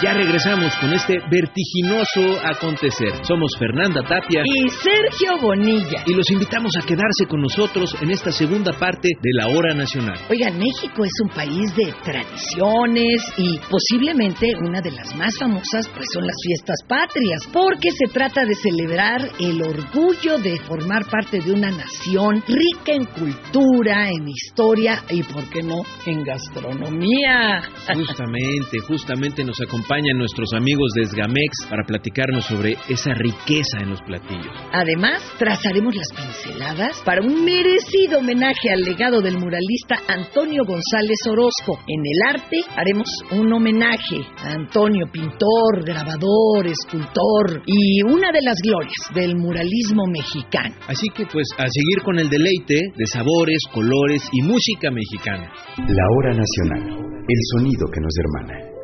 Ya regresamos con este vertiginoso acontecer. Somos Fernanda Tapia y Sergio Bonilla. Y los invitamos a quedarse con nosotros en esta segunda parte de la Hora Nacional. Oigan, México es un país de tradiciones y posiblemente una de las más famosas pues son las fiestas patrias, porque se trata de celebrar el orgullo de formar parte de una nación rica en cultura, en historia y, ¿por qué no?, en gastronomía. Justamente, justamente nos acompañan nuestros amigos de Esgamex para platicarnos sobre esa riqueza en los platillos. Además, trazaremos las pinceladas para un merecido homenaje al legado del muralista Antonio González Orozco. En el arte haremos un homenaje a Antonio, pintor, grabador, escultor y una de las glorias del muralismo mexicano. Así que pues a seguir con el deleite de sabores, colores y música mexicana. La hora nacional, el sonido que nos hermana.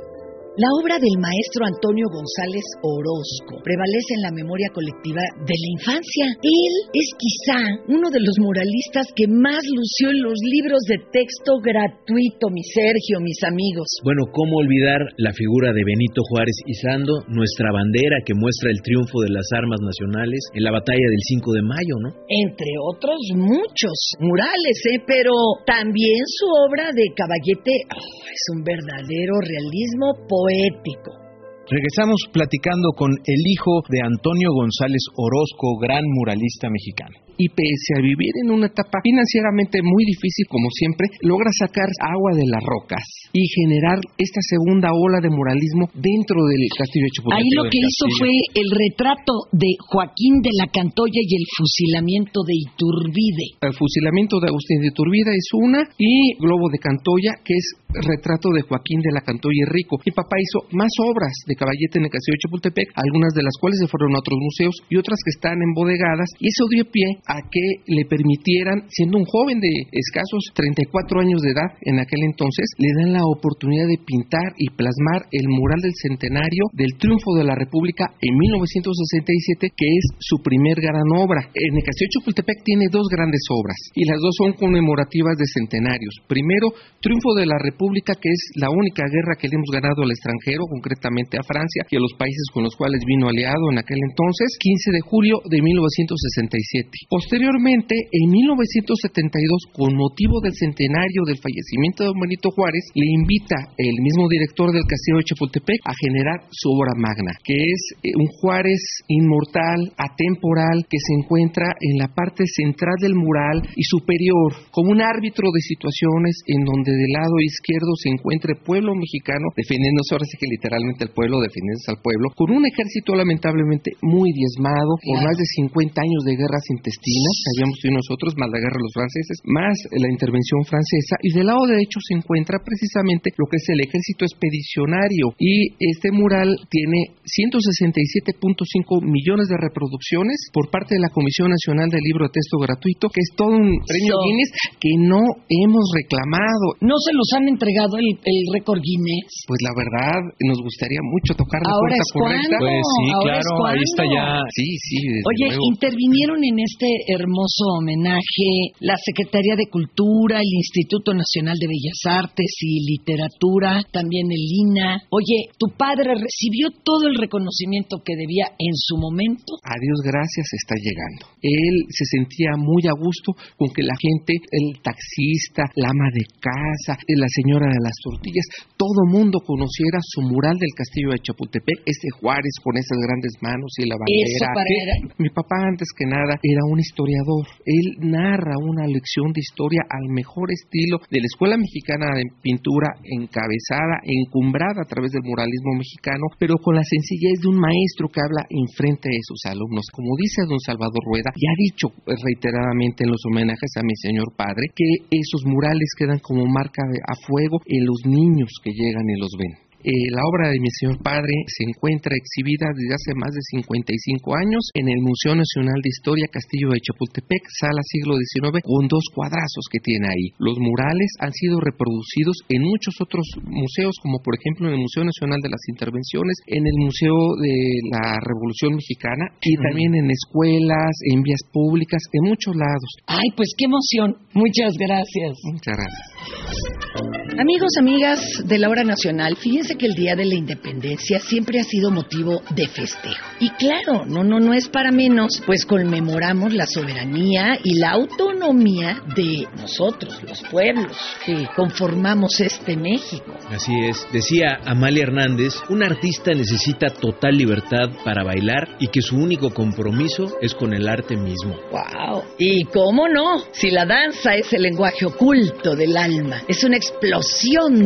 La obra del maestro Antonio González Orozco prevalece en la memoria colectiva de la infancia. Él es quizá uno de los muralistas que más lució en los libros de texto gratuito, mi Sergio, mis amigos. Bueno, ¿cómo olvidar la figura de Benito Juárez Izando, nuestra bandera que muestra el triunfo de las armas nacionales en la batalla del 5 de mayo, ¿no? Entre otros muchos murales, ¿eh? Pero también su obra de Caballete oh, es un verdadero realismo poético. Regresamos platicando con el hijo de Antonio González Orozco, gran muralista mexicano y pese a vivir en una etapa financieramente muy difícil como siempre, logra sacar agua de las rocas y generar esta segunda ola de muralismo dentro del castillo de Chapultepec. Ahí lo que hizo fue el retrato de Joaquín de la Cantoya y el fusilamiento de Iturbide. El fusilamiento de Agustín de Iturbide es una y Globo de Cantoya, que es retrato de Joaquín de la Cantoya y Rico. Mi papá hizo más obras de caballete en el de Chapultepec, algunas de las cuales se fueron a otros museos y otras que están embodegadas y eso dio pie a que le permitieran, siendo un joven de escasos 34 años de edad en aquel entonces, le dan la oportunidad de pintar y plasmar el mural del centenario del triunfo de la República en 1967, que es su primer gran obra. En el Castillo de Chapultepec tiene dos grandes obras y las dos son conmemorativas de centenarios. Primero, Triunfo de la República, que es la única guerra que le hemos ganado al extranjero, concretamente a Francia y a los países con los cuales vino aliado en aquel entonces, 15 de julio de 1967. Posteriormente, en 1972, con motivo del centenario del fallecimiento de Don Benito Juárez, le invita el mismo director del Castillo de Chapultepec a generar su obra magna, que es eh, un Juárez inmortal, atemporal, que se encuentra en la parte central del mural y superior, como un árbitro de situaciones en donde del lado izquierdo se encuentra el pueblo mexicano, defendiéndose ahora sí que literalmente el pueblo, defendiéndose al pueblo, con un ejército lamentablemente muy diezmado, por más de 50 años de guerras intestinas que habíamos tenido nosotros, más la guerra de los franceses, más la intervención francesa, y del lado derecho se encuentra precisamente lo que es el ejército expedicionario, y este mural tiene 167.5 millones de reproducciones por parte de la Comisión Nacional del Libro de Texto Gratuito, que es todo un premio Guinness que no hemos reclamado. ¿No se los han entregado el, récord Guinness? Pues la verdad, nos gustaría mucho tocar la ¿Ahora puerta correcta. Pues sí, claro, ahí está ya. Sí, sí. Oye, intervinieron en este hermoso homenaje la Secretaría de Cultura, el Instituto Nacional de Bellas Artes y Literatura, también el INA. Oye, tu padre recibió todo el reconocimiento que debía en su momento. A Dios gracias está llegando. Él se sentía muy a gusto con que la gente, el taxista, la ama de casa, la señora de las tortillas, todo mundo conociera su mural del castillo de Chapultepec, ese Juárez con esas grandes manos y la bandera. Mi papá antes que nada era un historiador. Él narra una lección de historia al mejor estilo de la Escuela Mexicana de Pintura, encabezada, encumbrada a través del muralismo mexicano, pero con la sencillez de un maestro que habla enfrente de sus alumnos. Como dice don Salvador Rueda, ya ha dicho reiteradamente en los homenajes a mi señor padre, que esos murales quedan como marca a fuego en los niños que llegan y los ven. Eh, la obra de mi señor padre se encuentra exhibida desde hace más de 55 años en el Museo Nacional de Historia Castillo de Chapultepec, sala siglo XIX, con dos cuadrazos que tiene ahí. Los murales han sido reproducidos en muchos otros museos, como por ejemplo en el Museo Nacional de las Intervenciones, en el Museo de la Revolución Mexicana y también en escuelas, en vías públicas, en muchos lados. Ay, pues qué emoción. Muchas gracias. Muchas gracias. Amigos, amigas de la hora nacional, fíjense que el Día de la Independencia siempre ha sido motivo de festejo. Y claro, no, no, no es para menos, pues conmemoramos la soberanía y la autonomía de nosotros, los pueblos que conformamos este México. Así es, decía Amalia Hernández, un artista necesita total libertad para bailar y que su único compromiso es con el arte mismo. ¡Wow! ¿Y cómo no? Si la danza es el lenguaje oculto del alma, es una explosión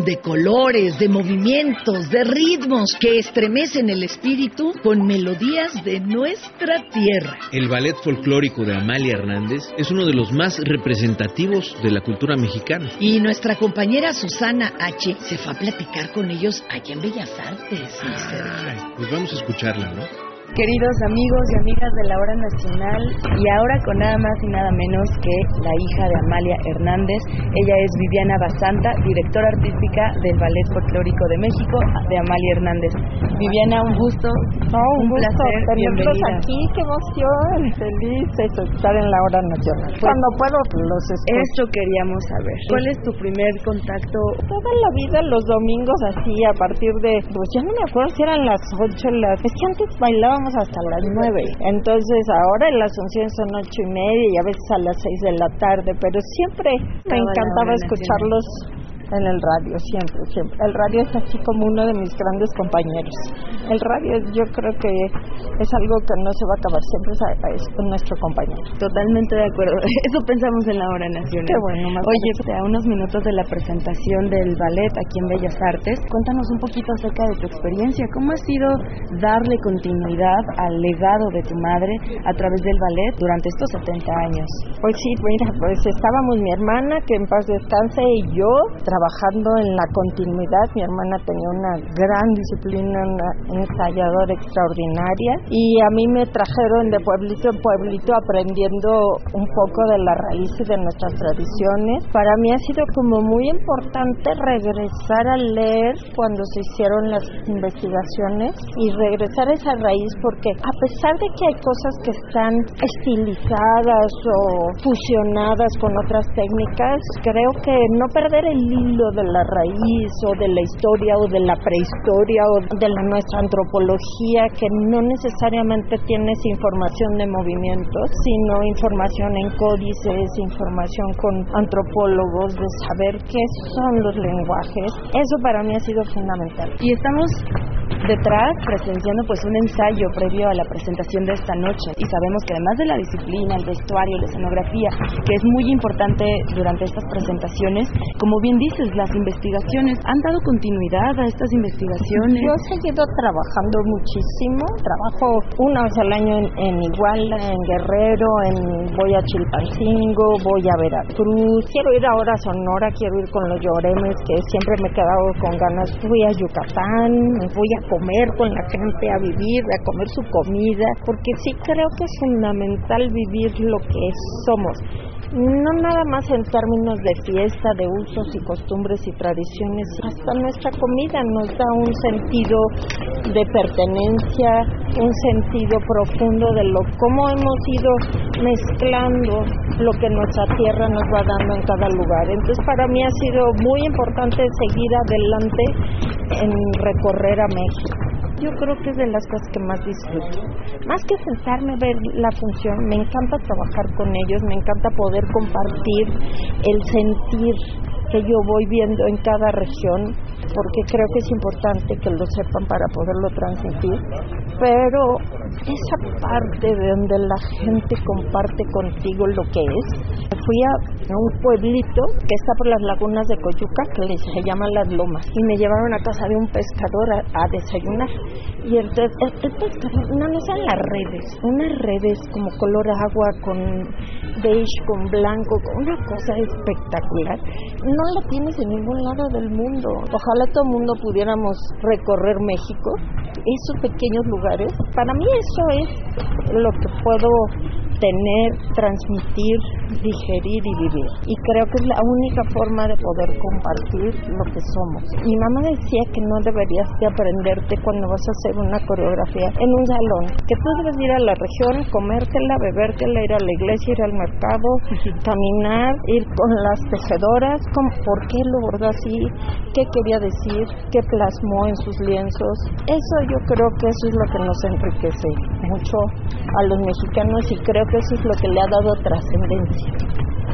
de colores, de movimientos, de ritmos que estremecen el espíritu con melodías de nuestra tierra. El ballet folclórico de Amalia Hernández es uno de los más representativos de la cultura mexicana. Y nuestra compañera Susana H. se fue a platicar con ellos allá en Bellas Artes. pues vamos a escucharla, ¿no? Queridos amigos y amigas de la hora nacional, y ahora con nada más y nada menos que la hija de Amalia Hernández, ella es Viviana Basanta, directora artística del Ballet Folclórico de México, de Amalia Hernández. Viviana, un gusto, un, placer, tenerlos aquí, qué emoción, feliz estar en la hora nacional. Pues, Cuando puedo, los escucho. Eso queríamos saber. ¿Cuál es tu primer contacto? Toda la vida, los domingos así, a partir de, pues ya no me acuerdo si eran las ocho, las... Es que antes bailábamos hasta las nueve. Entonces ahora las funciones son ocho y media y a veces a las seis de la tarde, pero siempre me encantaba escucharlos en el radio, siempre, siempre. El radio es así como uno de mis grandes compañeros. El radio yo creo que es algo que no se va a acabar, siempre es, nuestro compañero. Totalmente de acuerdo. Eso pensamos en la hora nacional. Qué bueno, Oye, a unos minutos de la presentación del ballet aquí en Bellas Artes, cuéntanos un poquito acerca de tu experiencia. ¿Cómo ha sido darle continuidad al legado de tu madre a través del ballet durante estos 70 años? Pues sí, mira, pues estábamos mi hermana, que en paz descanse, y yo, trabajando en la continuidad. Mi hermana tenía una gran disciplina, una ensayadora extraordinaria y a mí me trajeron de pueblito en pueblito aprendiendo un poco de la raíz y de nuestras tradiciones. Para mí ha sido como muy importante regresar a leer cuando se hicieron las investigaciones y regresar a esa raíz porque a pesar de que hay cosas que están estilizadas o fusionadas con otras técnicas, creo que no perder el de la raíz o de la historia o de la prehistoria o de la nuestra antropología que no necesariamente tienes información de movimientos, sino información en códices, información con antropólogos de saber qué son los lenguajes. Eso para mí ha sido fundamental. Y estamos detrás presenciando pues un ensayo previo a la presentación de esta noche. Y sabemos que además de la disciplina, el vestuario, la escenografía, que es muy importante durante estas presentaciones, como bien dices, las investigaciones han dado continuidad a estas investigaciones. Yo he seguido trabajando muchísimo, trabajo una vez al año en, Iguala, en Guerrero, en voy a Chilpancingo, voy a Veracruz, quiero ir ahora a Sonora, quiero ir con los lloremes que siempre me he quedado con ganas, fui a Yucatán, voy a comer con la gente, a vivir, a comer su comida, porque sí creo que es fundamental vivir lo que somos no nada más en términos de fiesta, de usos y costumbres y tradiciones, hasta nuestra comida nos da un sentido de pertenencia, un sentido profundo de lo cómo hemos ido mezclando lo que nuestra tierra nos va dando en cada lugar. Entonces para mí ha sido muy importante seguir adelante en recorrer a México yo creo que es de las cosas que más disfruto. Más que sentarme a ver la función, me encanta trabajar con ellos, me encanta poder compartir el sentir que yo voy viendo en cada región, porque creo que es importante que lo sepan para poderlo transmitir, pero esa parte de donde la gente comparte contigo lo que es. Fui a un pueblito que está por las lagunas de Coyuca, que se llama Las Lomas, y me llevaron a casa de un pescador a, desayunar. Y entonces, el, pescador, no, no son las redes, unas redes como color agua, con beige, con blanco, una cosa espectacular. No la tienes en ningún lado del mundo. Ojalá todo el mundo pudiéramos recorrer México, esos pequeños lugares. Para mí eso es lo que puedo tener, transmitir digerir y vivir. Y creo que es la única forma de poder compartir lo que somos. Mi mamá decía que no deberías de aprenderte cuando vas a hacer una coreografía en un salón, que tú debes ir a la región, comértela, bebértela, ir a la iglesia, ir al mercado, caminar, ir con las tejedoras, por qué lo bordó así, qué quería decir, qué plasmó en sus lienzos. Eso yo creo que eso es lo que nos enriquece mucho a los mexicanos y creo que eso es lo que le ha dado trascendencia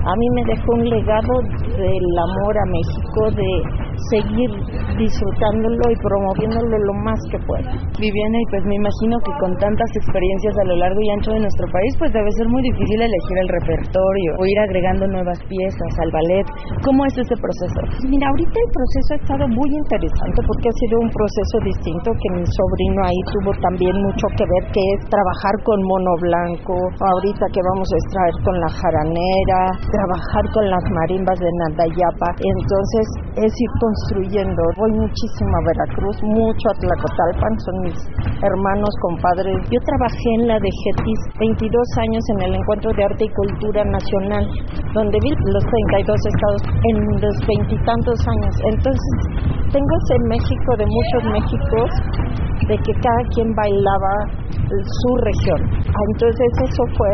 a mí me dejó un legado del amor a México, de seguir disfrutándolo y promoviéndolo lo más que pueda. Viviana, y pues me imagino que con tantas experiencias a lo largo y ancho de nuestro país, pues debe ser muy difícil elegir el repertorio o ir agregando nuevas piezas al ballet. ¿Cómo es ese proceso? Mira, ahorita el proceso ha estado muy interesante porque ha sido un proceso distinto que mi sobrino ahí tuvo también mucho que ver, que es trabajar con mono blanco, ahorita que vamos a extraer con la jaranera, trabajar con las marimbas de Nandayapa. Entonces es ir construyendo. Voy muchísimo a Veracruz, mucho a Tlacotalpan, son mis hermanos, compadres. Yo trabajé en la de Getis 22 años en el Encuentro de Arte y Cultura Nacional, donde vi los 32 estados en los veintitantos años. Entonces tengo ese México de muchos Méxicos de que cada quien bailaba su región. Entonces eso fue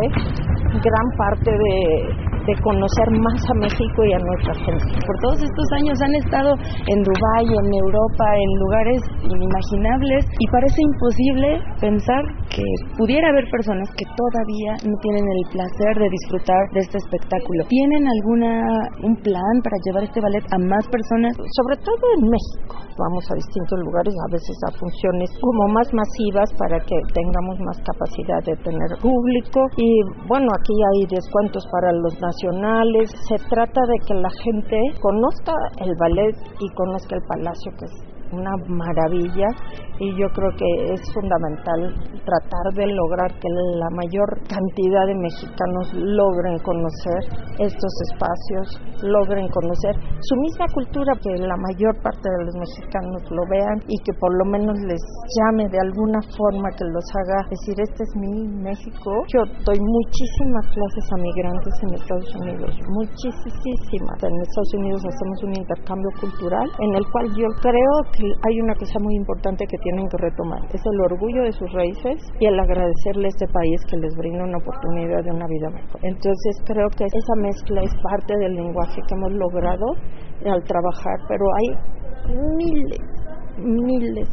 gran parte de, de conocer más a México y a nuestra gente. Por todos estos años han estado en Dubái, en Europa, en lugares inimaginables y parece imposible pensar que pudiera haber personas que todavía no tienen el placer de disfrutar de este espectáculo. ¿Tienen alguna un plan para llevar este ballet a más personas? Sobre todo en México. Vamos a distintos lugares, a veces a funciones como más masivas para que tengamos más capacidad de tener público y bueno, aquí hay descuentos para los nacionales. Se trata de que la gente conozca el ballet y conozca el palacio, que es una maravilla y yo creo que es fundamental tratar de lograr que la mayor cantidad de mexicanos logren conocer estos espacios, logren conocer su misma cultura, que la mayor parte de los mexicanos lo vean y que por lo menos les llame de alguna forma que los haga decir, este es mi México. Yo doy muchísimas clases a migrantes en Estados Unidos, muchísimas. En Estados Unidos hacemos un intercambio cultural en el cual yo creo que hay una cosa muy importante que tienen que retomar, es el orgullo de sus raíces y el agradecerle a este país que les brinda una oportunidad de una vida mejor. Entonces creo que esa mezcla es parte del lenguaje que hemos logrado al trabajar, pero hay miles, miles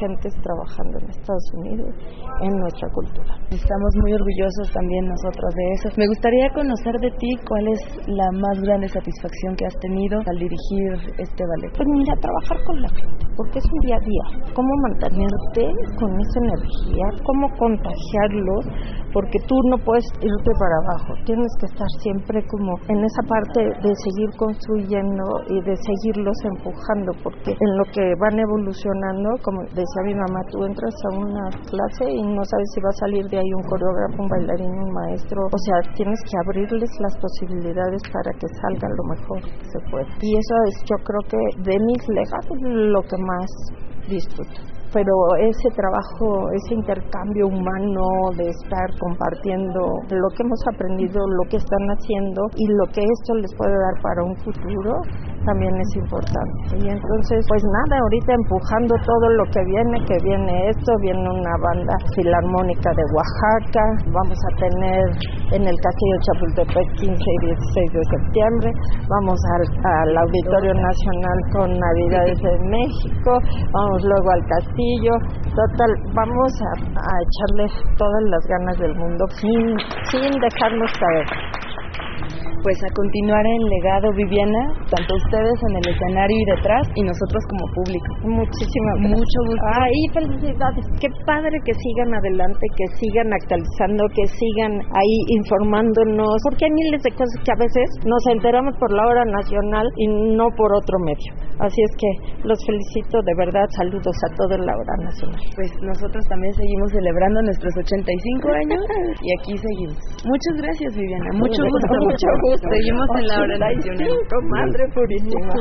gentes trabajando en Estados Unidos en nuestra cultura. Estamos muy orgullosos también nosotros de eso. Me gustaría conocer de ti cuál es la más grande satisfacción que has tenido al dirigir este ballet. Pues mira, trabajar con la gente, porque es un día a día. Cómo mantenerte con esa energía, cómo contagiarlos, porque tú no puedes irte para abajo. Tienes que estar siempre como en esa parte de seguir construyendo y de seguirlos empujando, porque en lo que van evolucionando, como decía mi mamá, tú entras a una clase y no sabes si va a salir de ahí un coreógrafo, un bailarín, un maestro. O sea, tienes que abrirles las posibilidades para que salga lo mejor que se pueda. Y eso es, yo creo que de mis legados, lo que más disfruto pero ese trabajo, ese intercambio humano de estar compartiendo lo que hemos aprendido, lo que están haciendo y lo que esto les puede dar para un futuro, también es importante. Y entonces, pues nada, ahorita empujando todo lo que viene, que viene esto, viene una banda filarmónica de Oaxaca, vamos a tener en el Castillo Chapultepec 15 y 16 de septiembre, vamos al, Auditorio Nacional con Navidades de México, vamos luego al Castillo, total, vamos a, a echarle todas las ganas del mundo sin, sin dejarnos caer pues a continuar el legado, Viviana, tanto ustedes en el escenario y detrás y nosotros como público. Muchísimas Mucho gusto. Ay, felicidades. Qué padre que sigan adelante, que sigan actualizando, que sigan ahí informándonos, porque hay miles de cosas que a veces nos enteramos por la hora nacional y no por otro medio. Así es que los felicito de verdad, saludos a toda la hora nacional. Pues nosotros también seguimos celebrando nuestros 85 años y aquí seguimos. Muchas gracias, Viviana. Mucho gusto. Mucho gusto. Seguimos en la hora nacional. Madre purísima.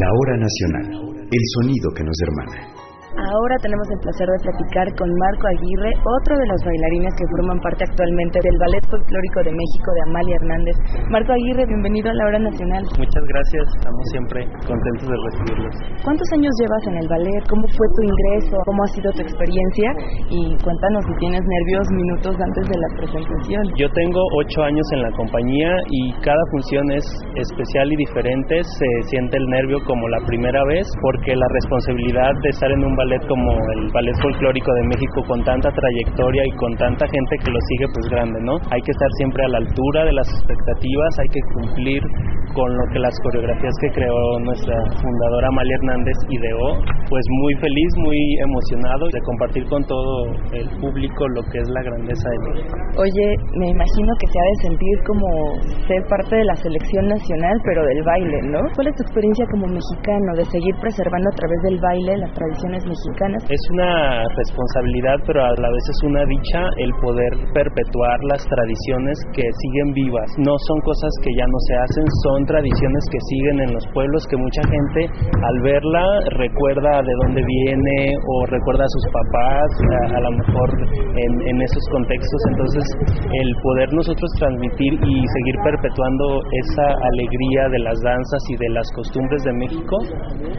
La hora nacional, el sonido que nos hermana. Ahora tenemos el placer de platicar con Marco Aguirre, otro de los bailarines que forman parte actualmente del Ballet Folclórico de México de Amalia Hernández. Marco Aguirre, bienvenido a la Hora Nacional. Muchas gracias, estamos siempre contentos de recibirlos. ¿Cuántos años llevas en el ballet? ¿Cómo fue tu ingreso? ¿Cómo ha sido tu experiencia? Y cuéntanos si tienes nervios minutos antes de la presentación. Yo tengo ocho años en la compañía y cada función es especial y diferente. Se siente el nervio como la primera vez porque la responsabilidad de estar en un ballet como el Ballet Folclórico de México con tanta trayectoria y con tanta gente que lo sigue pues grande, ¿no? Hay que estar siempre a la altura de las expectativas, hay que cumplir con lo que las coreografías que creó nuestra fundadora Amalia Hernández ideó, pues muy feliz, muy emocionado de compartir con todo el público lo que es la grandeza de México. Oye, me imagino que se ha de sentir como ser parte de la selección nacional, pero del baile, ¿no? ¿Cuál es tu experiencia como mexicano de seguir preservando a través del baile las tradiciones mexicanas? Es una responsabilidad, pero a la vez es una dicha el poder perpetuar las tradiciones que siguen vivas. No son cosas que ya no se hacen, son tradiciones que siguen en los pueblos que mucha gente al verla recuerda de dónde viene o recuerda a sus papás, a, lo mejor en, en, esos contextos. Entonces, el poder nosotros transmitir y seguir perpetuando esa alegría de las danzas y de las costumbres de México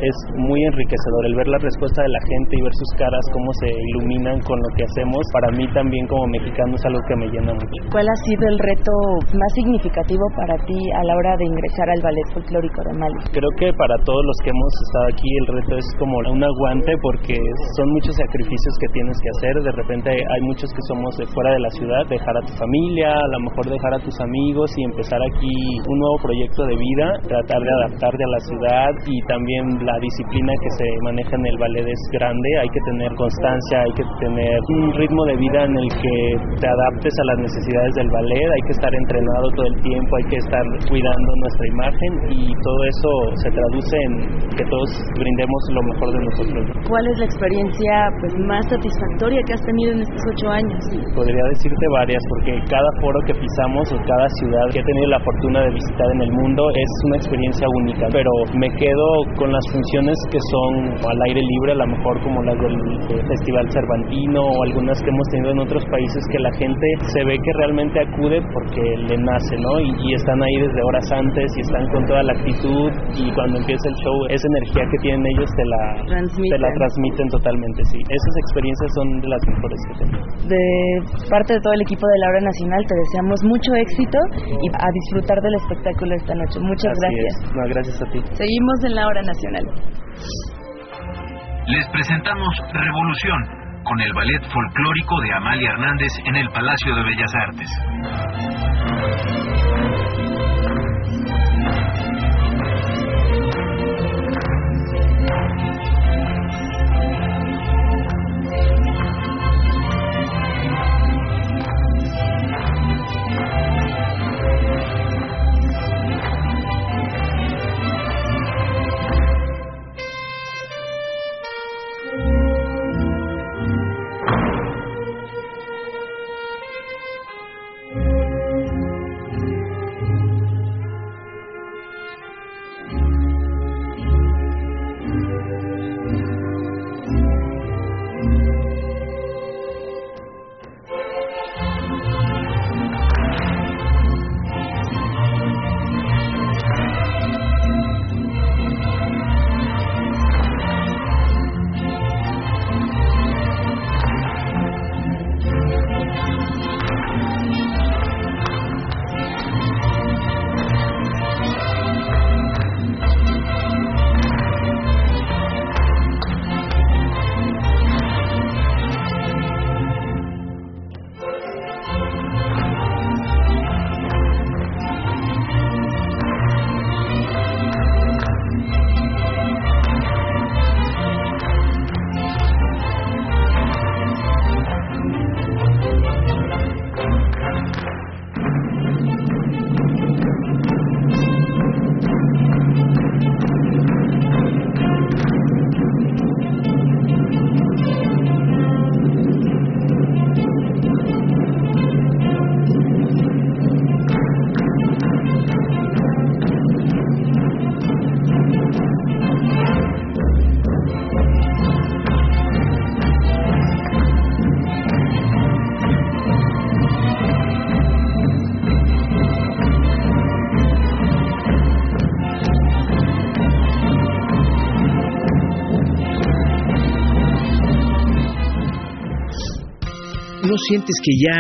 es muy enriquecedor. El ver la respuesta de la gente y ver sus caras, cómo se iluminan con lo que hacemos, para mí también como mexicano es algo que me llena mucho. ¿Cuál ha sido el reto más significativo para ti a la hora de ingresar al ballet folclórico de Mali? Creo que para todos los que hemos estado aquí el reto es como un aguante porque son muchos sacrificios que tienes que hacer. De repente hay muchos que somos de fuera de la ciudad, dejar a tu familia, a lo mejor dejar a tus amigos y empezar aquí un nuevo proyecto de vida, tratar de adaptarte a la ciudad y también la disciplina que se maneja en el ballet es grande, hay que tener constancia, hay que tener un ritmo de vida en el que te adaptes a las necesidades del ballet, hay que estar entrenado todo el tiempo, hay que estar cuidando nuestra imagen y todo eso se traduce en que todos brindemos lo mejor de nosotros. ¿Cuál es la experiencia pues más satisfactoria que has tenido en estos ocho años? Podría decirte varias, porque cada foro que pisamos o cada ciudad que he tenido la fortuna de visitar en el mundo es una experiencia única, pero me quedo con las funciones que son al aire libre, a lo mejor como las del Festival Cervantino o algunas que hemos tenido en otros países que la gente se ve que realmente acude porque le nace, ¿no? Y, y están ahí desde horas antes y están con toda la actitud y cuando empieza el show esa energía que tienen ellos te la transmiten, te la transmiten totalmente, sí. Esas experiencias son de las mejores que tengo. De parte de todo el equipo de la Hora Nacional te deseamos mucho éxito y a disfrutar del espectáculo esta noche. Muchas gracias. No, gracias a ti. Seguimos en la Hora Nacional. Les presentamos Revolución con el ballet folclórico de Amalia Hernández en el Palacio de Bellas Artes. ¿No sientes que ya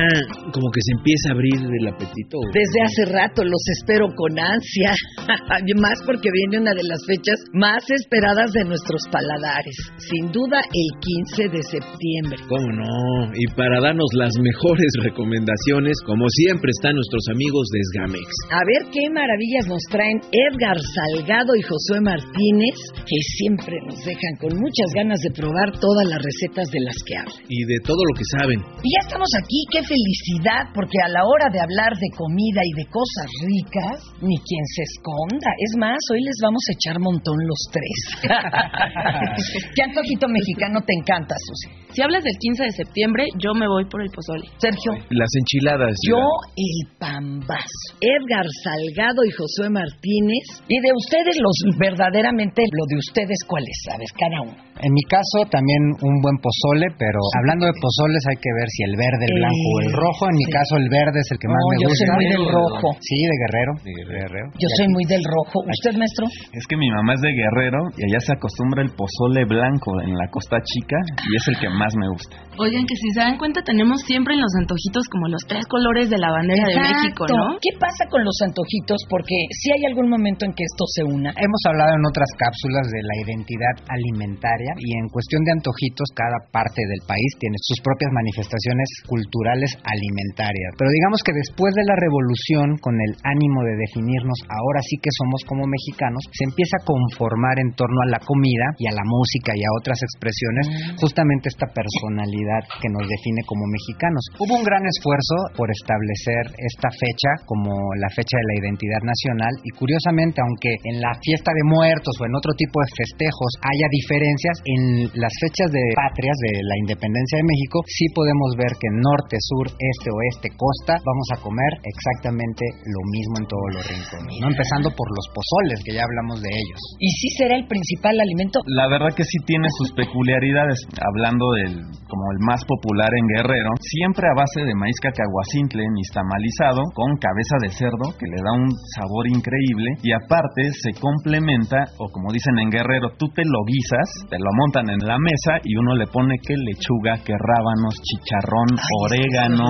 como que se empieza a abrir el apetito? Desde hace rato los espero con ansia, más porque viene una de las fechas más esperadas de nuestros paladares, sin duda el 15 de septiembre. ¿Cómo no? Y para darnos las mejores recomendaciones, como siempre están nuestros amigos de Sgamex. A ver qué maravillas nos traen Edgar Salgado y Josué Martínez, que siempre nos dejan con muchas ganas de probar todas las recetas de las que hablan. Y de todo lo que saben. Y ya estamos aquí, qué felicidad, porque a la hora de hablar de comida y de cosas ricas, ni quien se esconda. Es más, hoy les vamos a echar montón los tres. ¿Qué antojito mexicano te encanta, Susi? Si hablas del 15 de septiembre, yo me voy por el pozole. Sergio. Las enchiladas. Yo el pambazo. Edgar Salgado y Josué Martínez. Y de ustedes los verdaderamente, lo de ustedes, ¿cuáles sabes? Cada uno. En mi caso también un buen pozole, pero hablando de pozoles hay que ver si el verde, el blanco o el Eh, rojo. En mi sí. caso el verde es el que más No, me yo gusta. soy muy del rojo. Sí, de Guerrero. De Guerrero. Yo soy muy del rojo. ¿Usted, maestro? Es que mi mamá es de Guerrero y allá se acostumbra el pozole blanco en la Costa Chica y es el que más me gusta. Oigan, que si se dan cuenta, tenemos siempre en los antojitos como los tres colores de la bandera de México. ¿no? ¿Qué pasa con los antojitos? Porque si hay algún momento en que esto se una. Hemos hablado en otras cápsulas de la identidad alimentaria y en cuestión de antojitos cada parte del país tiene sus propias manifestaciones culturales alimentarias. Pero digamos que después de la revolución, con el ánimo de definirnos ahora sí que somos como mexicanos, se empieza a conformar en torno a la comida y a la música y a otras expresiones justamente esta personalidad que nos define como mexicanos. Hubo un gran esfuerzo por establecer esta fecha como la fecha de la identidad nacional y curiosamente, aunque en la fiesta de muertos o en otro tipo de festejos haya diferencias, en las fechas de patrias de la independencia de México sí podemos ver que norte, sur, este, oeste, costa vamos a comer exactamente lo mismo en todos los rincones, ¿no? Empezando por los pozoles, que ya hablamos de ellos. ¿Y si será el principal alimento? La verdad que sí tiene sus peculiaridades. Hablando del como el más popular en Guerrero, siempre a base de maíz cacahuacintle nixtamalizado con cabeza de cerdo que le da un sabor increíble y aparte se complementa o como dicen en Guerrero, tú te lo guisas, te lo montan en la mesa y uno le pone que lechuga, que rábanos, chicharrón, orégano.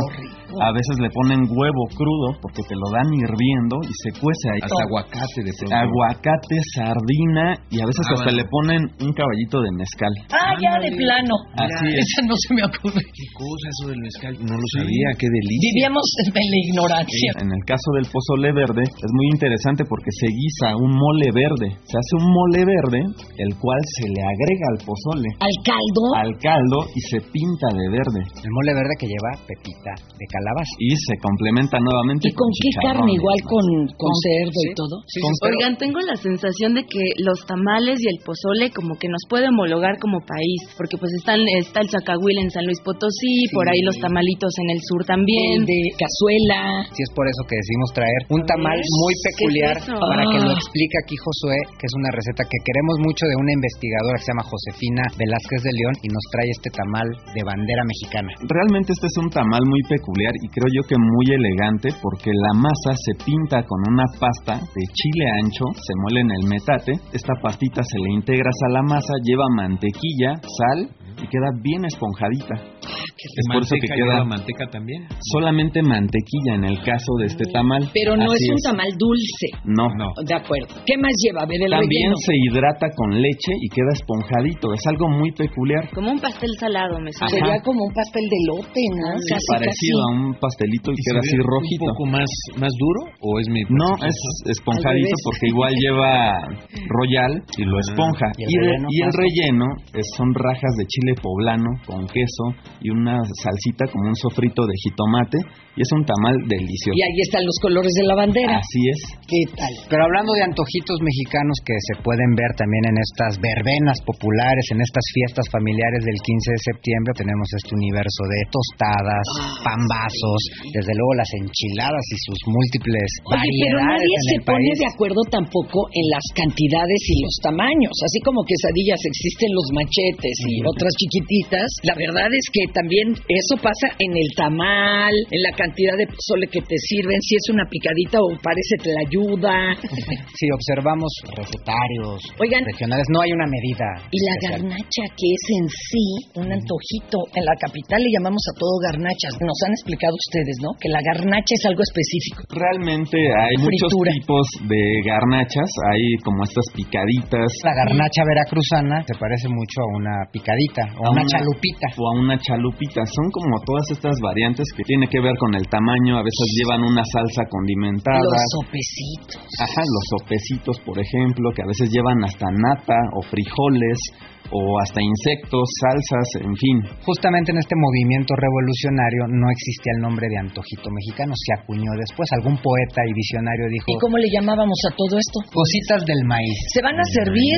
A veces le ponen huevo crudo porque te lo dan hirviendo y se cuece ahí. Hasta aguacate de pronto. Aguacate, sardina y a veces Ah, hasta bueno. le ponen un caballito de mezcal. Ah, ya de plano. Así es. Esa no se me ocurre. ¿Qué cosa eso del mezcal? No lo sabía, qué delicia. Vivíamos en la ignorancia. En el caso del pozole verde es muy interesante porque se guisa un mole verde. Se hace un mole verde, el cual se le agrega al pozole, Al caldo. al caldo y se pinta de verde. El mole verde que lleva pepita de calabaza. Y se complementa nuevamente ¿Y con qué carne? Igual con, con cerdo y todo. Oigan, tengo la sensación de que los tamales y el pozole como que nos puede homologar como país, porque pues están está el zacahuil en San Luis Potosí, por ahí los tamalitos en el sur también. El de cazuela. Sí, es por eso que decidimos traer un tamal muy ¿Qué peculiar es para que lo Ah. explique aquí Josué, que es una receta que queremos mucho de una investigadora que se llama Josefina Velázquez de León y nos trae este tamal de bandera mexicana. Realmente este es un tamal muy peculiar y creo yo que muy elegante porque la masa se pinta con una pasta de chile ancho, se muele en el metate, esta pastita se le integras a la masa, lleva mantequilla, sal y queda bien esponjadita. Es por eso que ¿Manteca queda manteca también? solamente mantequilla en el caso de este tamal. Pero no Así es un tamal dulce. No, No. De acuerdo. ¿Qué más lleva? A ver, el También relleno. se hidrata con leche y queda esponjadito. Es algo muy peculiar. Como un pastel salado, me suena. Sería como un pastel de lote, ¿no? Sí, casi, parecido casi. a un pastelito y, ¿Y queda así rojito. ¿Un poco más, más duro o es mi No, es esponjadito porque igual lleva royal y lo Ah. esponja. ¿Y Y el el, relleno, y el relleno es- son rajas de chile poblano con queso y una salsita como un sofrito de jitomate y es un tamal delicioso. Y ahí están los colores de la bandera. Así es. ¿Qué tal? Pero hablando de antojitos mexicanos que se pueden ver también en estas verbenas populares, en estas fiestas familiares del 15 de septiembre, tenemos este universo de tostadas, pambazos, desde luego las enchiladas y sus múltiples Oye, pero variedades nadie en se el pone país. de acuerdo tampoco en las cantidades y los tamaños. Así como quesadillas existen los machetes y otras chiquititas. La verdad es que también también eso pasa en el tamal, en la cantidad de pozole que te sirven, si es una picadita o parece que la ayuda. Si observamos recetarios Oigan. regionales, no hay una medida. Y la especial. garnacha, que es en sí un antojito. En la capital le llamamos a todo garnachas. Nos han explicado ustedes, ¿no? Que la garnacha es algo específico. Realmente hay muchos tipos de garnachas, hay como estas picaditas. La garnacha veracruzana se parece mucho a una picadita o a una chalupita. O a una chalupita. Son como todas estas variantes que tiene que ver con el tamaño. A veces llevan una salsa condimentada. Los sopecitos. Ajá, los sopecitos, por ejemplo, que a veces llevan hasta nata o frijoles o hasta insectos, salsas, en fin. Justamente en este movimiento revolucionario no existía el nombre de antojito mexicano, se acuñó después. Algún poeta y visionario dijo... ¿Y cómo le llamábamos a todo esto? Cositas del maíz. Se van a servir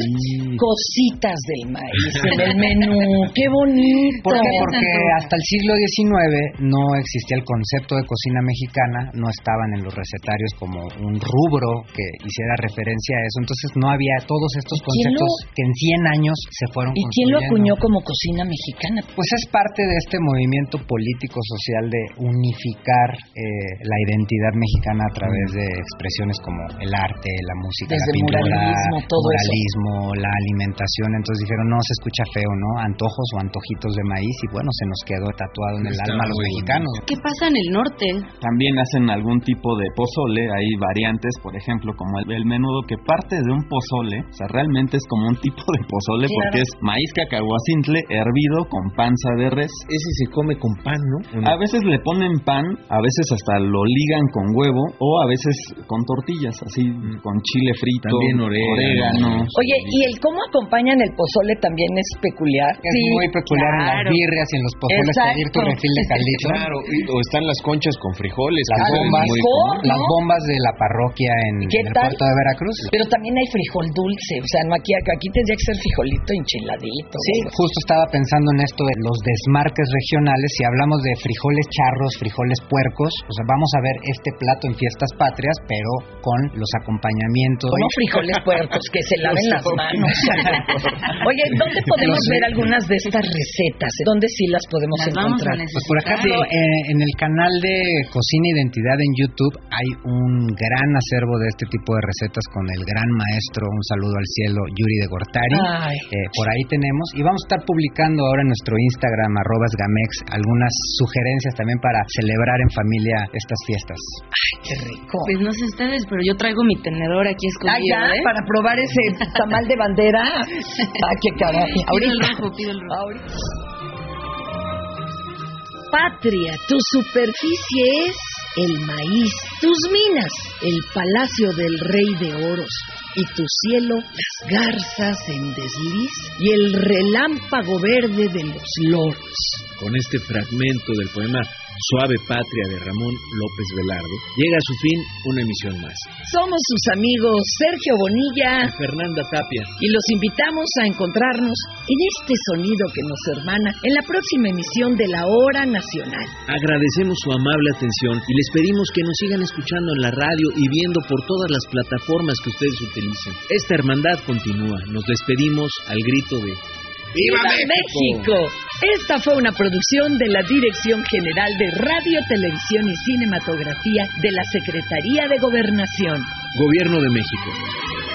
cositas del maíz en el menú. ¡Qué bonito! ¿Por qué? Porque hasta el siglo XIX no existía el concepto de cocina mexicana, no estaban en los recetarios como un rubro que hiciera referencia a eso. Entonces no había todos estos conceptos lo- que en 100 años se fueron ¿Y quién lo acuñó como cocina mexicana? Pues es parte de este movimiento político-social de unificar eh, la identidad mexicana a través de expresiones como el arte, la música, Desde la pintura, muralismo, todo eso. muralismo, la alimentación. Entonces dijeron, no, se escucha feo, ¿no? Antojos o antojitos de maíz y bueno, se nos quedó tatuado en el Está alma a los mexicanos. ¿Qué pasa en el norte? También hacen algún tipo de pozole, hay variantes, por ejemplo, como el, el menudo que parte de un pozole, o sea, realmente es como un tipo de pozole Claro. porque es maíz cacahuacintle hervido con panza de res. Ese se come con pan, ¿no? ¿O no? A veces le ponen pan, a veces hasta lo ligan con huevo o a veces con tortillas, así con chile frito, También orégano. Oye, ¿y el cómo acompañan el pozole también es peculiar? Es muy peculiar en las birrias y en los pozoles pedir tu refil de caldito. Claro, y- o están las conchas con frijoles. Las bombas, comunes. las bombas de la parroquia en, ¿Qué en el tal? puerto de Veracruz. Pero también hay frijol dulce, o sea, no aquí, aquí tendría que ser frijolito enchiladito. Sí, justo estaba pensando en esto de los desmarques regionales. Si hablamos de frijoles charros, frijoles puercos, o sea, vamos a ver este plato en fiestas patrias, pero con los acompañamientos. Como frijoles puercos que se laven las manos. Oye, ¿dónde podemos ver algunas de estas recetas? ¿Dónde sí las podemos Las vamos a encontrar? Pues por ejemplo, eh, en el canal de Cocina Identidad en YouTube hay un gran acervo de este tipo de recetas con el gran maestro, un saludo al cielo, Yuri de Gortari. Ay. Eh, por ahí tenemos. Y vamos a estar publicando ahora en nuestro Instagram, arrobas gamex, algunas sugerencias también para celebrar en familia estas fiestas. Qué rico. Pues no sé ustedes, pero yo traigo mi tenedor aquí Ah, escondido, ya, ¿eh? para probar ese tamal de bandera. Ah, qué caray. Pido el Ahorita. rojo, pido el rojo. Ahorita. Patria, tu superficie es el maíz, tus minas, el palacio del rey de oros, y tu cielo, las garzas en desliz y el relámpago verde de los loros. Con este fragmento del poema Suave Patria de Ramón López Velarde, llega a su fin una emisión más. Somos sus amigos Sergio Bonilla Fernanda Tapia. y los invitamos a encontrarnos en este sonido que nos hermana en la próxima emisión de la Hora Nacional. Agradecemos su amable atención y les pedimos que nos sigan escuchando en la radio y viendo por todas las plataformas que ustedes utilicen. Esta hermandad continúa. Nos despedimos al grito de ¡Viva México! Esta fue una producción de la Dirección General de Radio, Televisión y Cinematografía de la Secretaría de Gobernación. Gobierno de México.